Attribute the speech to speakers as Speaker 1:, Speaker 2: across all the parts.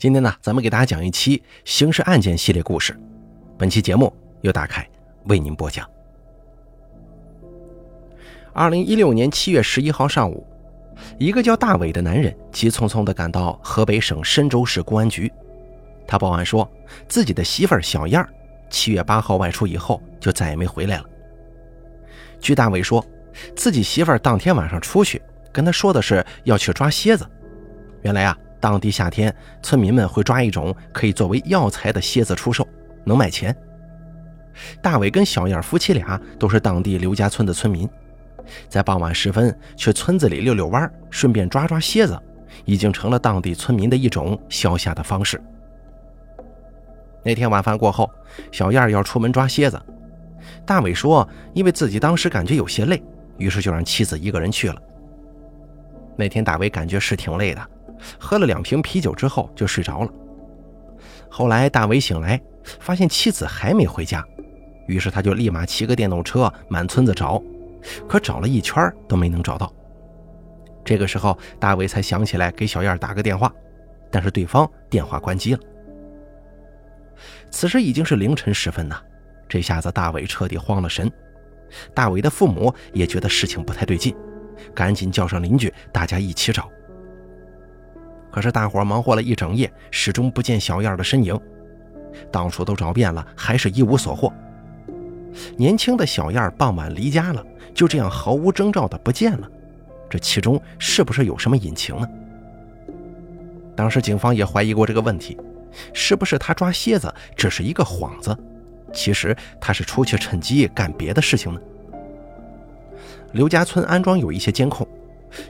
Speaker 1: 今天呢，咱们给大家讲一期刑事案件系列故事。本期节目由大凯为您播讲。二零一六年七月十一号上午，一个叫大伟的男人急匆匆地赶到河北省深州市公安局，他报案说自己的媳妇儿小燕儿七月八号外出以后就再也没回来了。据大伟说，自己媳妇儿当天晚上出去跟他说的是要去抓蝎子，原来啊。当地夏天，村民们会抓一种可以作为药材的蝎子出售，能卖钱。大伟跟小燕夫妻俩都是当地刘家村的村民，在傍晚时分去村子里溜溜弯，顺便抓抓蝎子，已经成了当地村民的一种消夏的方式。那天晚饭过后，小燕要出门抓蝎子，大伟说，因为自己当时感觉有些累，于是就让妻子一个人去了。那天大伟感觉是挺累的。喝了两瓶啤酒之后就睡着了。后来大伟醒来，发现妻子还没回家，于是他就立马骑个电动车满村子找，可找了一圈都没能找到。这个时候，大伟才想起来给小燕打个电话，但是对方电话关机了。此时已经是凌晨时分呐，这下子大伟彻底慌了神。大伟的父母也觉得事情不太对劲，赶紧叫上邻居，大家一起找。可是大伙忙活了一整夜，始终不见小燕的身影，到处都找遍了，还是一无所获。年轻的小燕傍晚离家了，就这样毫无征兆的不见了，这其中是不是有什么隐情呢？当时警方也怀疑过这个问题，是不是他抓蝎子只是一个幌子，其实他是出去趁机干别的事情呢？刘家村安装有一些监控，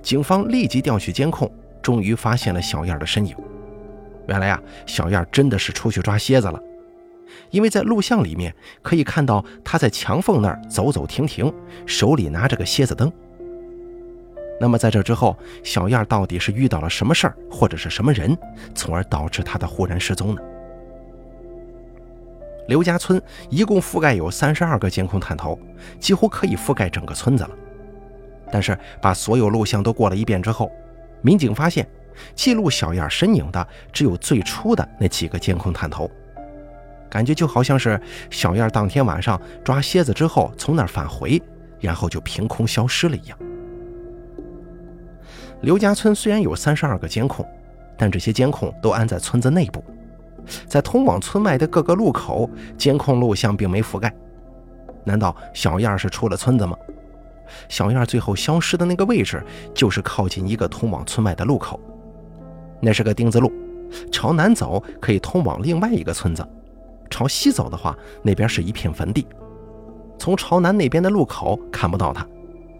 Speaker 1: 警方立即调取监控。终于发现了小燕的身影。原来啊，小燕真的是出去抓蝎子了，因为在录像里面可以看到她在墙缝那儿走走停停，手里拿着个蝎子灯。那么在这之后，小燕到底是遇到了什么事儿，或者是什么人，从而导致她的忽然失踪呢？刘家村一共覆盖有三十二个监控探头，几乎可以覆盖整个村子了。但是把所有录像都过了一遍之后，民警发现，记录小燕身影的只有最初的那几个监控探头，感觉就好像是小燕当天晚上抓蝎子之后从那儿返回，然后就凭空消失了一样。刘家村虽然有三十二个监控，但这些监控都安在村子内部，在通往村外的各个路口，监控录像并没覆盖。难道小燕是出了村子吗？小燕最后消失的那个位置，就是靠近一个通往村外的路口。那是个丁字路，朝南走可以通往另外一个村子，朝西走的话，那边是一片坟地。从朝南那边的路口看不到他，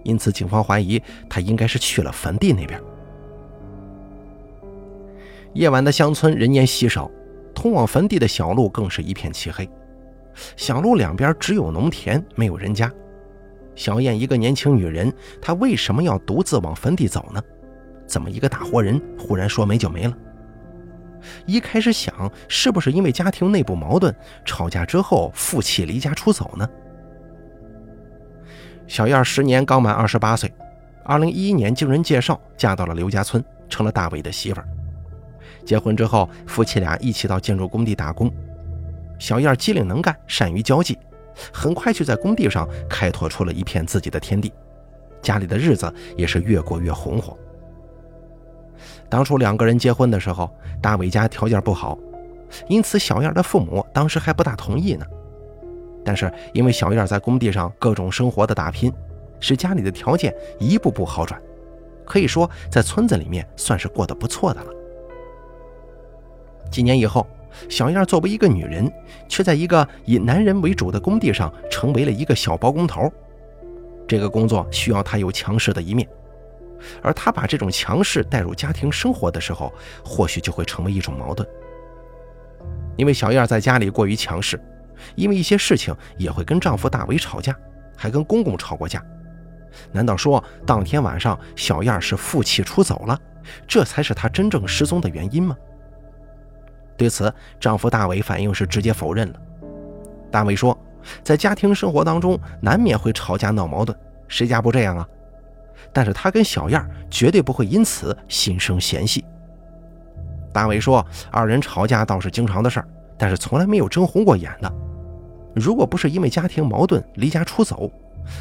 Speaker 1: 因此警方怀疑他应该是去了坟地那边。夜晚的乡村人烟稀少，通往坟地的小路更是一片漆黑。小路两边只有农田，没有人家。小燕一个年轻女人，她为什么要独自往坟地走呢？怎么一个大活人忽然说没就没了？一开始想，是不是因为家庭内部矛盾，吵架之后负气离家出走呢？小燕十年刚满二十八岁，二零一一年经人介绍嫁到了刘家村，成了大伟的媳妇儿。结婚之后，夫妻俩一起到建筑工地打工。小燕机灵能干，善于交际。很快就在工地上开拓出了一片自己的天地，家里的日子也是越过越红火。当初两个人结婚的时候，大伟家条件不好，因此小燕的父母当时还不大同意呢。但是因为小燕在工地上各种生活的打拼，使家里的条件一步步好转，可以说在村子里面算是过得不错的了。几年以后。小燕作为一个女人，却在一个以男人为主的工地上成为了一个小包工头。这个工作需要她有强势的一面，而她把这种强势带入家庭生活的时候，或许就会成为一种矛盾。因为小燕在家里过于强势，因为一些事情也会跟丈夫大伟吵架，还跟公公吵过架。难道说当天晚上小燕是负气出走了，这才是她真正失踪的原因吗？对此，丈夫大伟反应是直接否认了。大伟说，在家庭生活当中难免会吵架闹矛盾，谁家不这样啊？但是他跟小燕绝对不会因此心生嫌隙。大伟说，二人吵架倒是经常的事儿，但是从来没有争红过眼的。如果不是因为家庭矛盾离家出走，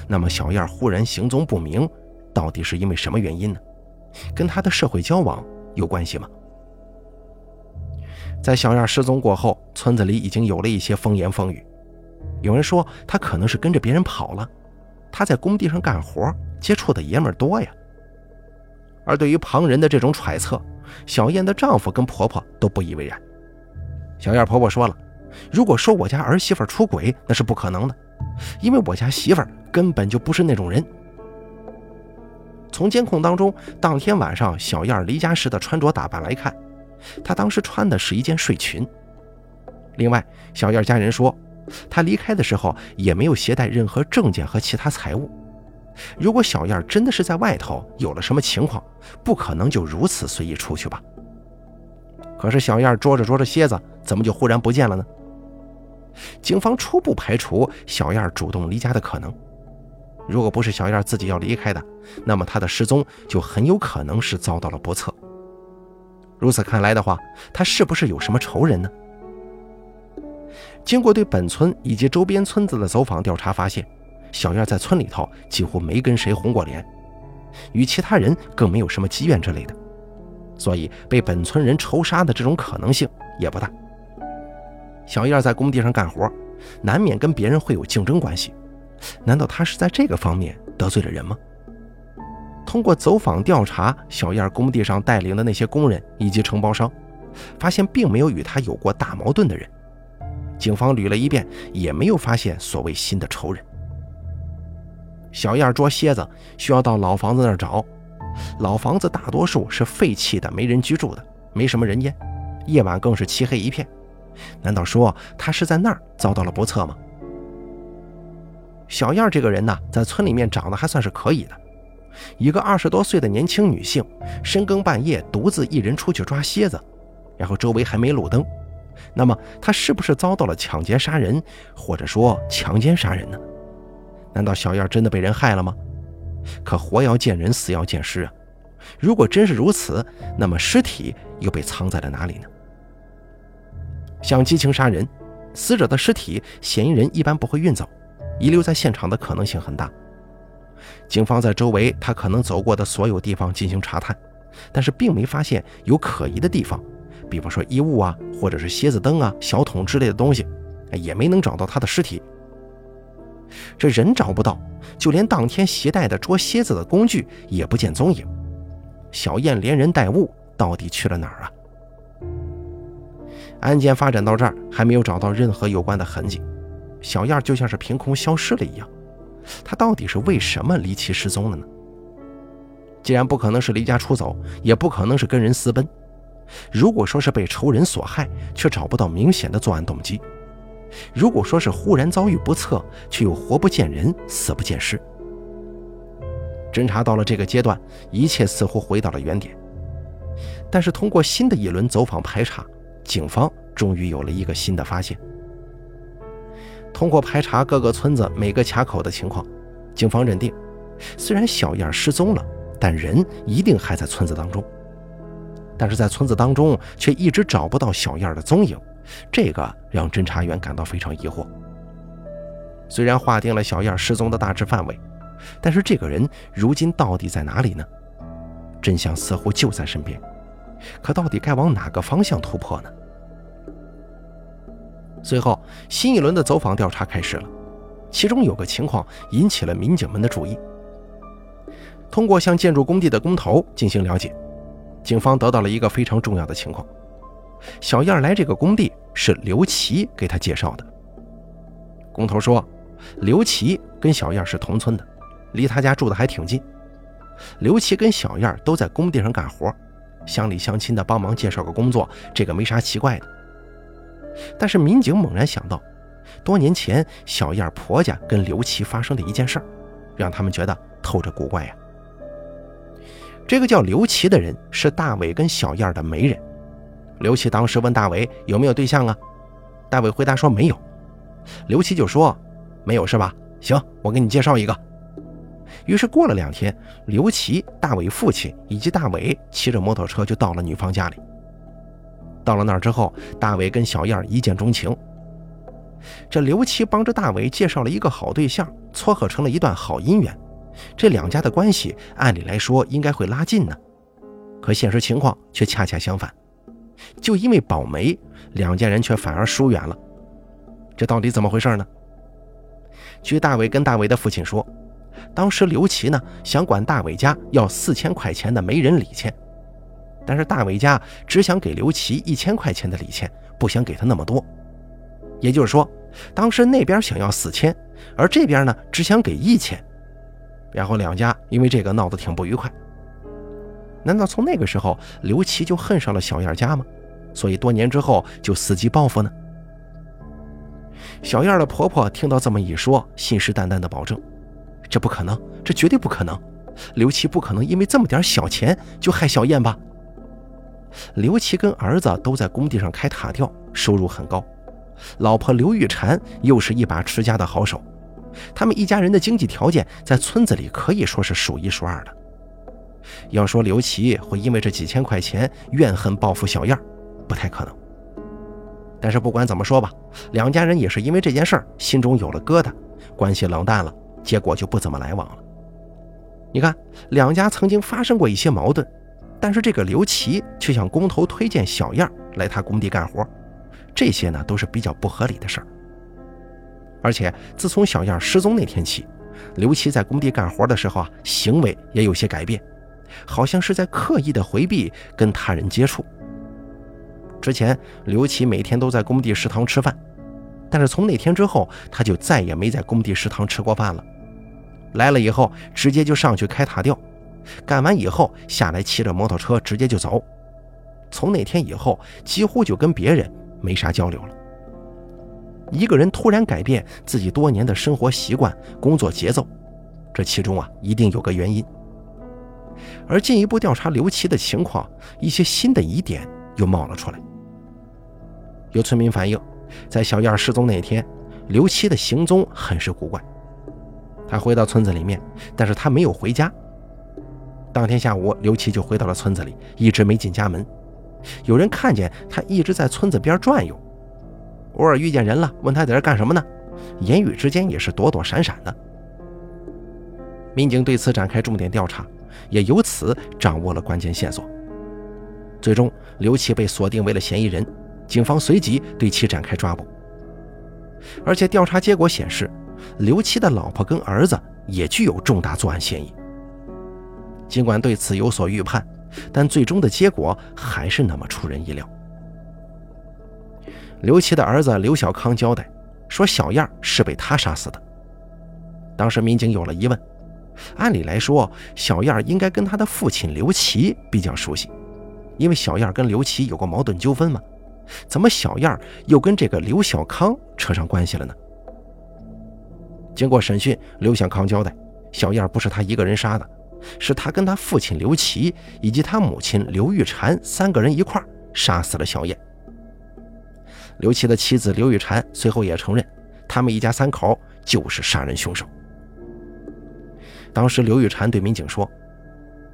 Speaker 1: 那么小燕忽然行踪不明，到底是因为什么原因呢？跟他的社会交往有关系吗？在小燕失踪过后，村子里已经有了一些风言风语。有人说她可能是跟着别人跑了，她在工地上干活，接触的爷们多呀。而对于旁人的这种揣测，小燕的丈夫跟婆婆都不以为然。小燕婆婆说了：“如果说我家儿媳妇出轨，那是不可能的，因为我家媳妇根本就不是那种人。”从监控当中，当天晚上小燕离家时的穿着打扮来看。她当时穿的是一件睡裙。另外，小燕家人说，她离开的时候也没有携带任何证件和其他财物。如果小燕真的是在外头有了什么情况，不可能就如此随意出去吧？可是小燕捉着捉着蝎子，怎么就忽然不见了呢？警方初步排除小燕主动离家的可能。如果不是小燕自己要离开的，那么她的失踪就很有可能是遭到了不测。如此看来的话，他是不是有什么仇人呢？经过对本村以及周边村子的走访调查，发现小燕在村里头几乎没跟谁红过脸，与其他人更没有什么积怨之类的，所以被本村人仇杀的这种可能性也不大。小燕在工地上干活，难免跟别人会有竞争关系，难道她是在这个方面得罪了人吗？通过走访调查，小燕工地上带领的那些工人以及承包商，发现并没有与他有过大矛盾的人。警方捋了一遍，也没有发现所谓新的仇人。小燕捉蝎子需要到老房子那儿找，老房子大多数是废弃的，没人居住的，没什么人烟，夜晚更是漆黑一片。难道说他是在那儿遭到了不测吗？小燕这个人呢，在村里面长得还算是可以的。一个二十多岁的年轻女性，深更半夜独自一人出去抓蝎子，然后周围还没路灯，那么她是不是遭到了抢劫杀人，或者说强奸杀人呢？难道小燕真的被人害了吗？可活要见人，死要见尸啊！如果真是如此，那么尸体又被藏在了哪里呢？像激情杀人，死者的尸体嫌疑人一般不会运走，遗留在现场的可能性很大。警方在周围他可能走过的所有地方进行查探，但是并没发现有可疑的地方，比方说衣物啊，或者是蝎子灯啊、小桶之类的东西，也没能找到他的尸体。这人找不到，就连当天携带的捉蝎子的工具也不见踪影。小燕连人带物到底去了哪儿啊？案件发展到这儿，还没有找到任何有关的痕迹，小燕就像是凭空消失了一样。他到底是为什么离奇失踪了呢？既然不可能是离家出走，也不可能是跟人私奔。如果说是被仇人所害，却找不到明显的作案动机；如果说是忽然遭遇不测，却又活不见人，死不见尸，侦查到了这个阶段，一切似乎回到了原点。但是通过新的一轮走访排查，警方终于有了一个新的发现。通过排查各个村子每个卡口的情况，警方认定，虽然小燕失踪了，但人一定还在村子当中。但是在村子当中却一直找不到小燕的踪影，这个让侦查员感到非常疑惑。虽然划定了小燕失踪的大致范围，但是这个人如今到底在哪里呢？真相似乎就在身边，可到底该往哪个方向突破呢？随后，新一轮的走访调查开始了，其中有个情况引起了民警们的注意。通过向建筑工地的工头进行了解，警方得到了一个非常重要的情况：小燕来这个工地是刘琦给他介绍的。工头说，刘琦跟小燕是同村的，离他家住的还挺近。刘琦跟小燕都在工地上干活，乡里乡亲的帮忙介绍个工作，这个没啥奇怪的。但是民警猛然想到，多年前小燕婆家跟刘琦发生的一件事儿，让他们觉得透着古怪呀。这个叫刘琦的人是大伟跟小燕的媒人。刘琦当时问大伟有没有对象啊？大伟回答说没有。刘琦就说：“没有是吧？行，我给你介绍一个。”于是过了两天，刘琦、大伟父亲以及大伟骑着摩托车就到了女方家里。到了那儿之后，大伟跟小燕一见钟情。这刘琦帮着大伟介绍了一个好对象，撮合成了一段好姻缘。这两家的关系按理来说应该会拉近呢，可现实情况却恰恰相反。就因为保媒，两家人却反而疏远了。这到底怎么回事呢？据大伟跟大伟的父亲说，当时刘琦呢想管大伟家要四千块钱的媒人礼钱，但是大伟家只想给刘琦一千块钱的礼钱，不想给他那么多。也就是说，当时那边想要四千，而这边呢只想给一千，然后两家因为这个闹得挺不愉快。难道从那个时候刘琦就恨上了小燕家吗？所以多年之后就伺机报复呢？小燕的婆婆听到这么一说，信誓旦旦地保证：“这不可能，这绝对不可能！刘琦不可能因为这么点小钱就害小燕吧？”刘琦跟儿子都在工地上开塔吊，收入很高。老婆刘玉婵又是一把持家的好手，他们一家人的经济条件在村子里可以说是数一数二的。要说刘琦会因为这几千块钱怨恨报复小燕，不太可能。但是不管怎么说吧，两家人也是因为这件事儿心中有了疙瘩，关系冷淡了，结果就不怎么来往了。你看，两家曾经发生过一些矛盾，但是这个刘琦却向工头推荐小燕来他工地干活。这些呢都是比较不合理的事儿，而且自从小燕失踪那天起，刘琦在工地干活的时候啊，行为也有些改变，好像是在刻意的回避跟他人接触。之前刘琦每天都在工地食堂吃饭，但是从那天之后，他就再也没在工地食堂吃过饭了。来了以后，直接就上去开塔吊，干完以后下来骑着摩托车直接就走。从那天以后，几乎就跟别人。没啥交流了。一个人突然改变自己多年的生活习惯、工作节奏，这其中啊一定有个原因。而进一步调查刘琦的情况，一些新的疑点又冒了出来。有村民反映，在小燕失踪那天，刘琦的行踪很是古怪。他回到村子里面，但是他没有回家。当天下午，刘琦就回到了村子里，一直没进家门。有人看见他一直在村子边转悠，偶尔遇见人了，问他在这干什么呢？言语之间也是躲躲闪闪的。民警对此展开重点调查，也由此掌握了关键线索。最终，刘琦被锁定为了嫌疑人，警方随即对其展开抓捕。而且调查结果显示，刘琦的老婆跟儿子也具有重大作案嫌疑。尽管对此有所预判。但最终的结果还是那么出人意料。刘琦的儿子刘小康交代说：“小燕是被他杀死的。”当时民警有了疑问：按理来说，小燕应该跟他的父亲刘琦比较熟悉，因为小燕跟刘琦有过矛盾纠纷嘛？怎么小燕又跟这个刘小康扯上关系了呢？经过审讯，刘小康交代：小燕不是他一个人杀的。是他跟他父亲刘琦以及他母亲刘玉婵三个人一块杀死了小燕。刘琦的妻子刘玉婵随后也承认，他们一家三口就是杀人凶手。当时刘玉婵对民警说：“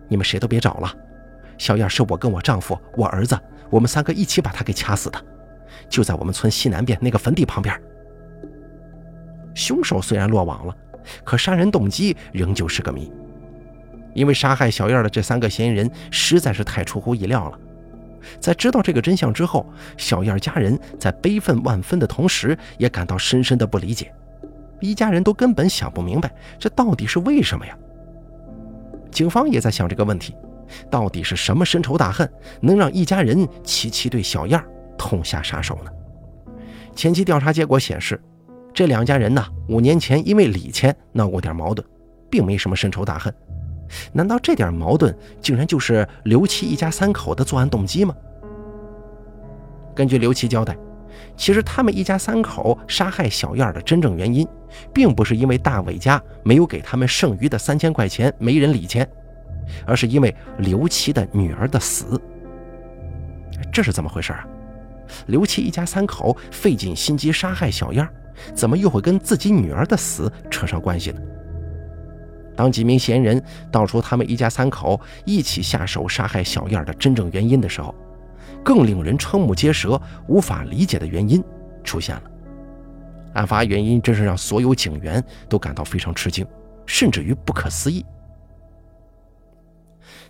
Speaker 1: 你们谁都别找了，小燕是我跟我丈夫、我儿子，我们三个一起把她给掐死的，就在我们村西南边那个坟地旁边。凶手虽然落网了，可杀人动机仍旧是个谜。”因为杀害小燕的这三个嫌疑人实在是太出乎意料了，在知道这个真相之后，小燕家人在悲愤万分的同时，也感到深深的不理解。一家人都根本想不明白，这到底是为什么呀？警方也在想这个问题：到底是什么深仇大恨，能让一家人齐齐对小燕痛下杀手呢？前期调查结果显示，这两家人呢，五年前因为礼钱闹过点矛盾，并没什么深仇大恨。难道这点矛盾竟然就是刘琦一家三口的作案动机吗？根据刘琦交代，其实他们一家三口杀害小燕的真正原因，并不是因为大伟家没有给他们剩余的三千块钱没人理钱，而是因为刘琦的女儿的死。这是怎么回事啊？刘琦一家三口费尽心机杀害小燕，怎么又会跟自己女儿的死扯上关系呢？当几名嫌疑人道出他们一家三口一起下手杀害小燕的真正原因的时候，更令人瞠目结舌、无法理解的原因出现了。案发原因真是让所有警员都感到非常吃惊，甚至于不可思议。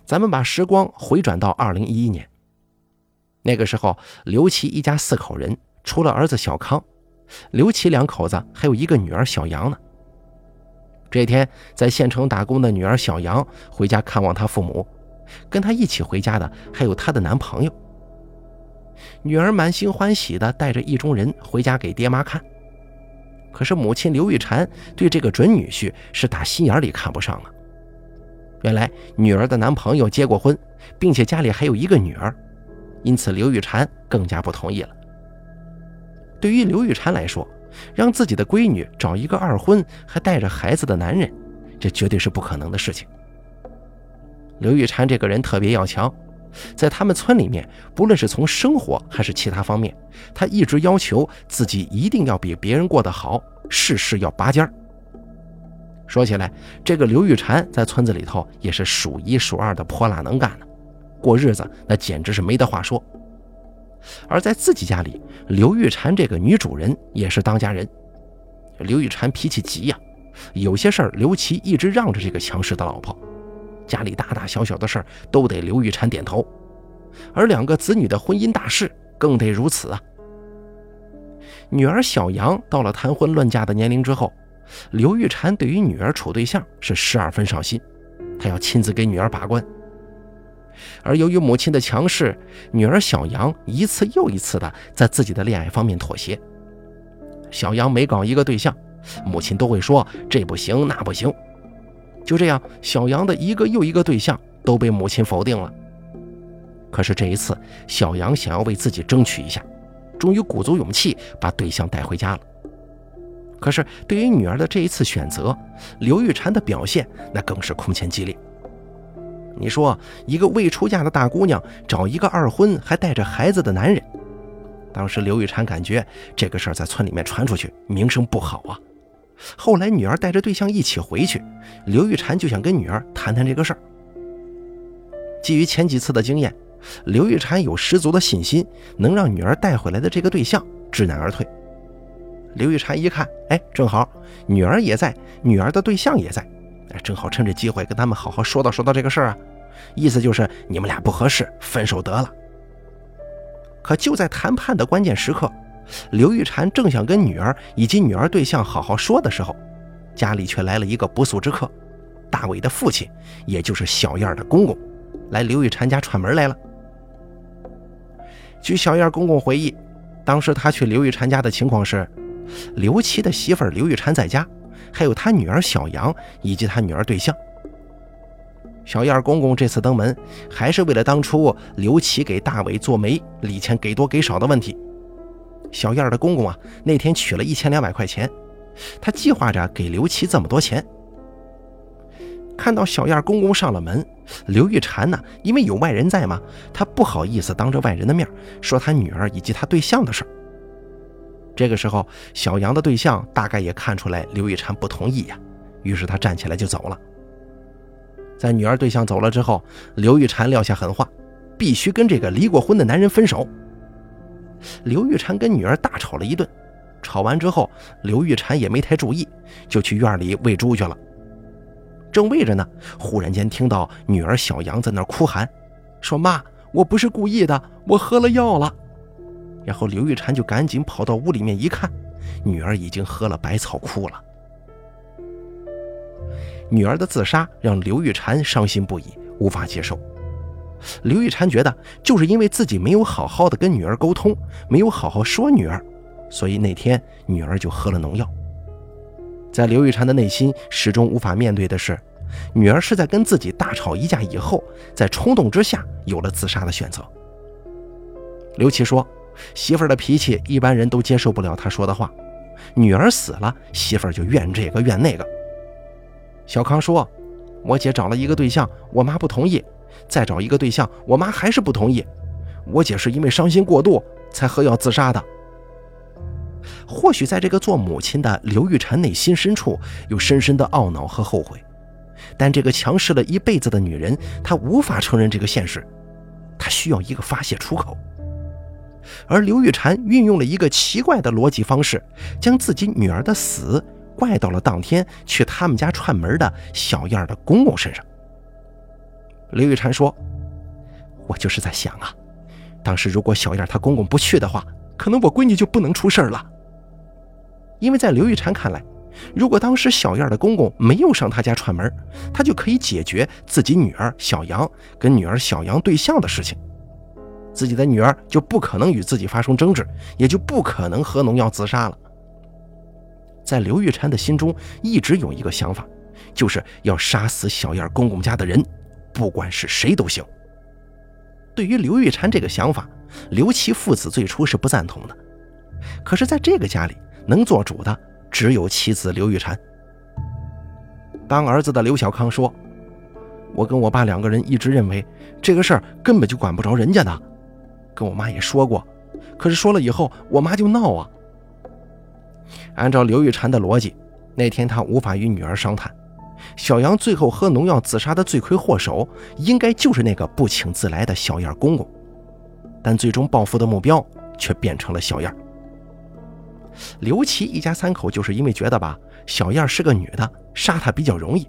Speaker 1: 咱们把时光回转到二零一一年，那个时候，刘琦一家四口人，除了儿子小康，刘琦两口子还有一个女儿小杨呢。这天，在县城打工的女儿小杨回家看望她父母，跟她一起回家的还有她的男朋友。女儿满心欢喜的带着意中人回家给爹妈看，可是母亲刘玉婵对这个准女婿是打心眼里看不上啊。原来女儿的男朋友结过婚，并且家里还有一个女儿，因此刘玉婵更加不同意了。对于刘玉婵来说，让自己的闺女找一个二婚还带着孩子的男人，这绝对是不可能的事情。刘玉婵这个人特别要强，在他们村里面，不论是从生活还是其他方面，她一直要求自己一定要比别人过得好，事事要拔尖儿。说起来，这个刘玉婵在村子里头也是数一数二的泼辣能干的，过日子那简直是没得话说。而在自己家里，刘玉婵这个女主人也是当家人。刘玉婵脾气急呀，有些事儿刘琦一直让着这个强势的老婆，家里大大小小的事儿都得刘玉婵点头，而两个子女的婚姻大事更得如此啊。女儿小杨到了谈婚论嫁的年龄之后。刘玉婵对于女儿处对象是十二分上心，她要亲自给女儿把关。而由于母亲的强势，女儿小杨一次又一次的在自己的恋爱方面妥协。小杨每搞一个对象，母亲都会说这不行那不行。就这样，小杨的一个又一个对象都被母亲否定了。可是这一次，小杨想要为自己争取一下，终于鼓足勇气把对象带回家了。可是，对于女儿的这一次选择，刘玉婵的表现那更是空前激烈。你说，一个未出嫁的大姑娘找一个二婚还带着孩子的男人，当时刘玉婵感觉这个事儿在村里面传出去，名声不好啊。后来女儿带着对象一起回去，刘玉婵就想跟女儿谈谈这个事儿。基于前几次的经验，刘玉婵有十足的信心能让女儿带回来的这个对象知难而退。刘玉婵一看，哎，正好女儿也在，女儿的对象也在，哎，正好趁这机会跟他们好好说道说道这个事儿啊。意思就是你们俩不合适，分手得了。可就在谈判的关键时刻，刘玉婵正想跟女儿以及女儿对象好好说的时候，家里却来了一个不速之客，大伟的父亲，也就是小燕的公公，来刘玉婵家串门来了。据小燕公公回忆，当时他去刘玉婵家的情况是。刘琦的媳妇刘玉婵在家，还有他女儿小杨以及他女儿对象。小燕公公这次登门，还是为了当初刘琦给大伟做媒礼钱给多给少的问题。小燕的公公啊，那天取了一千两百块钱，他计划着给刘琦这么多钱。看到小燕公公上了门，刘玉婵呢，因为有外人在嘛，她不好意思当着外人的面说她女儿以及她对象的事儿。这个时候，小杨的对象大概也看出来刘玉婵不同意呀，于是他站起来就走了。在女儿对象走了之后，刘玉婵撂下狠话，必须跟这个离过婚的男人分手。刘玉婵跟女儿大吵了一顿，吵完之后，刘玉婵也没太注意，就去院里喂猪去了。正喂着呢，忽然间听到女儿小杨在那哭喊，说：“妈，我不是故意的，我喝了药了。”然后刘玉婵就赶紧跑到屋里面一看，女儿已经喝了百草枯了。女儿的自杀让刘玉婵伤心不已，无法接受。刘玉婵觉得，就是因为自己没有好好的跟女儿沟通，没有好好说女儿，所以那天女儿就喝了农药。在刘玉婵的内心始终无法面对的是，女儿是在跟自己大吵一架以后，在冲动之下有了自杀的选择。刘琦说。媳妇儿的脾气，一般人都接受不了他说的话。女儿死了，媳妇儿就怨这个怨那个。小康说：“我姐找了一个对象，我妈不同意；再找一个对象，我妈还是不同意。我姐是因为伤心过度才喝药自杀的。”或许在这个做母亲的刘玉婵内心深处有深深的懊恼和后悔，但这个强势了一辈子的女人，她无法承认这个现实，她需要一个发泄出口。而刘玉婵运用了一个奇怪的逻辑方式，将自己女儿的死怪到了当天去他们家串门的小燕的公公身上。刘玉婵说：“我就是在想啊，当时如果小燕她公公不去的话，可能我闺女就不能出事了。因为在刘玉婵看来，如果当时小燕的公公没有上她家串门，她就可以解决自己女儿小杨跟女儿小杨对象的事情。”自己的女儿就不可能与自己发生争执，也就不可能喝农药自杀了。在刘玉婵的心中一直有一个想法，就是要杀死小燕公公家的人，不管是谁都行。对于刘玉婵这个想法，刘琦父子最初是不赞同的。可是，在这个家里能做主的只有妻子刘玉婵。当儿子的刘小康说：“我跟我爸两个人一直认为这个事儿根本就管不着人家的。”跟我妈也说过，可是说了以后，我妈就闹啊。按照刘玉婵的逻辑，那天她无法与女儿商谈，小杨最后喝农药自杀的罪魁祸首，应该就是那个不请自来的小燕公公。但最终报复的目标却变成了小燕。刘琦一家三口就是因为觉得吧，小燕是个女的，杀她比较容易。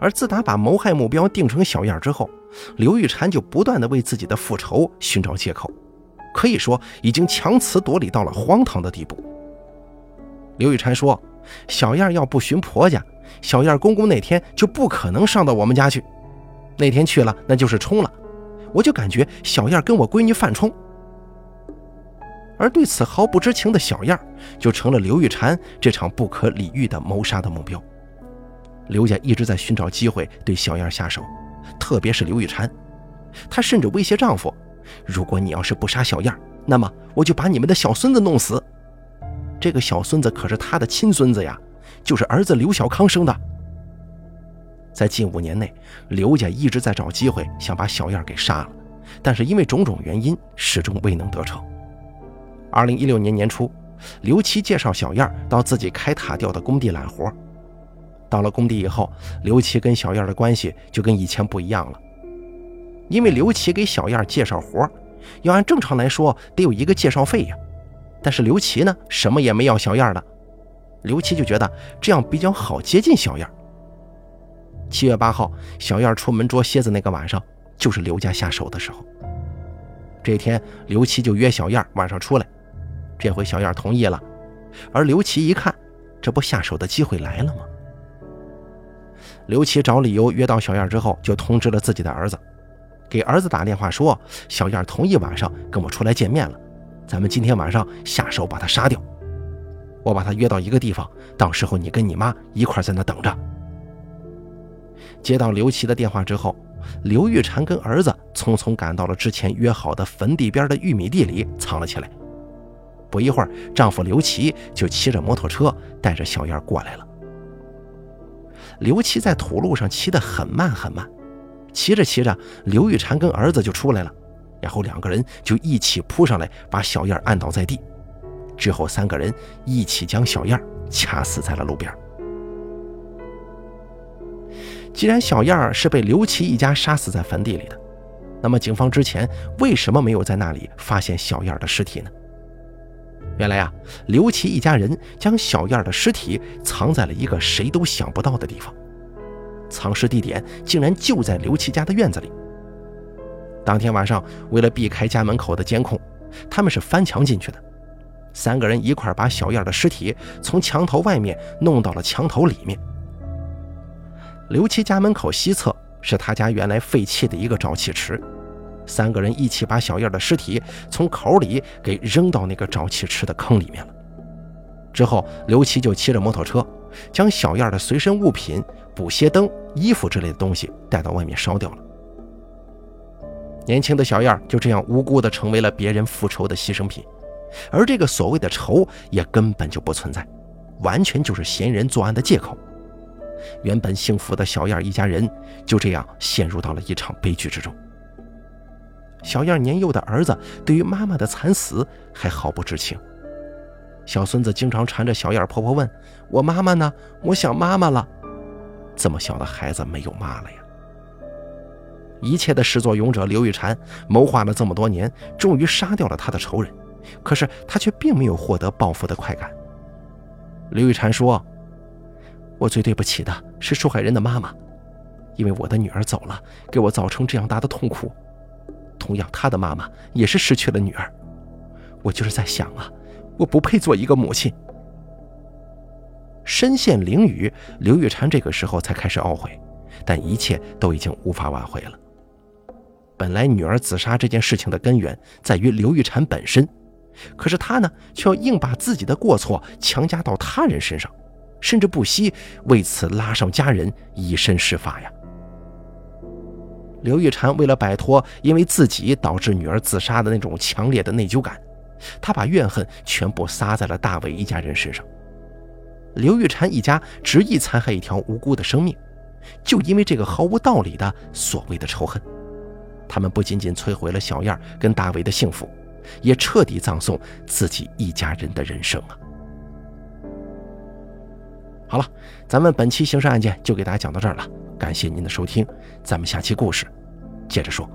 Speaker 1: 而自打把谋害目标定成小燕之后，刘玉婵就不断的为自己的复仇寻找借口，可以说已经强词夺理到了荒唐的地步。刘玉婵说：“小燕要不寻婆家，小燕公公那天就不可能上到我们家去。那天去了，那就是冲了。我就感觉小燕跟我闺女犯冲。”而对此毫不知情的小燕，就成了刘玉婵这场不可理喻的谋杀的目标。刘家一直在寻找机会对小燕下手。特别是刘玉婵，她甚至威胁丈夫：“如果你要是不杀小燕，那么我就把你们的小孙子弄死。”这个小孙子可是他的亲孙子呀，就是儿子刘小康生的。在近五年内，刘家一直在找机会想把小燕给杀了，但是因为种种原因，始终未能得逞。二零一六年年初，刘琦介绍小燕到自己开塔吊的工地揽活。到了工地以后，刘琦跟小燕的关系就跟以前不一样了。因为刘琦给小燕介绍活，要按正常来说得有一个介绍费呀。但是刘琦呢，什么也没要小燕的。刘琦就觉得这样比较好接近小燕。七月八号，小燕出门捉蝎子那个晚上，就是刘家下手的时候。这天，刘琦就约小燕晚上出来。这回小燕同意了，而刘琦一看，这不下手的机会来了吗？刘琦找理由约到小燕之后，就通知了自己的儿子，给儿子打电话说：“小燕同意晚上跟我出来见面了，咱们今天晚上下手把她杀掉。我把她约到一个地方，到时候你跟你妈一块在那等着。”接到刘琦的电话之后，刘玉婵跟儿子匆匆赶到了之前约好的坟地边的玉米地里藏了起来。不一会儿，丈夫刘琦就骑着摩托车带着小燕过来了。刘琦在土路上骑得很慢很慢，骑着骑着，刘玉婵跟儿子就出来了，然后两个人就一起扑上来，把小燕按倒在地，之后三个人一起将小燕掐死在了路边。既然小燕是被刘琦一家杀死在坟地里的，那么警方之前为什么没有在那里发现小燕的尸体呢？原来啊，刘琦一家人将小燕的尸体藏在了一个谁都想不到的地方，藏尸地点竟然就在刘琦家的院子里。当天晚上，为了避开家门口的监控，他们是翻墙进去的，三个人一块把小燕的尸体从墙头外面弄到了墙头里面。刘琦家门口西侧是他家原来废弃的一个沼气池。三个人一起把小燕的尸体从口里给扔到那个沼气池的坑里面了。之后，刘琦就骑着摩托车，将小燕的随身物品、补鞋灯、衣服之类的东西带到外面烧掉了。年轻的小燕就这样无辜地成为了别人复仇的牺牲品，而这个所谓的仇也根本就不存在，完全就是嫌疑人作案的借口。原本幸福的小燕一家人就这样陷入到了一场悲剧之中。小燕年幼的儿子对于妈妈的惨死还毫不知情。小孙子经常缠着小燕婆婆问：“我妈妈呢？我想妈妈了。”这么小的孩子没有妈了呀！一切的始作俑者刘玉婵谋划了这么多年，终于杀掉了他的仇人，可是他却并没有获得报复的快感。刘玉婵说：“我最对不起的是受害人的妈妈，因为我的女儿走了，给我造成这样大的痛苦。同样，他的妈妈也是失去了女儿。我就是在想啊，我不配做一个母亲。”身陷囹圄，刘玉婵这个时候才开始懊悔，但一切都已经无法挽回了。本来女儿自杀这件事情的根源在于刘玉婵本身，可是她呢，却要硬把自己的过错强加到他人身上，甚至不惜为此拉上家人以身试法呀。刘玉婵为了摆脱因为自己导致女儿自杀的那种强烈的内疚感，她把怨恨全部撒在了大伟一家人身上。刘玉婵一家执意残害一条无辜的生命，就因为这个毫无道理的所谓的仇恨，他们不仅仅摧毁了小燕跟大伟的幸福，也彻底葬送自己一家人的人生啊！好了，咱们本期刑事案件就给大家讲到这儿了，感谢您的收听，咱们下期故事接着说。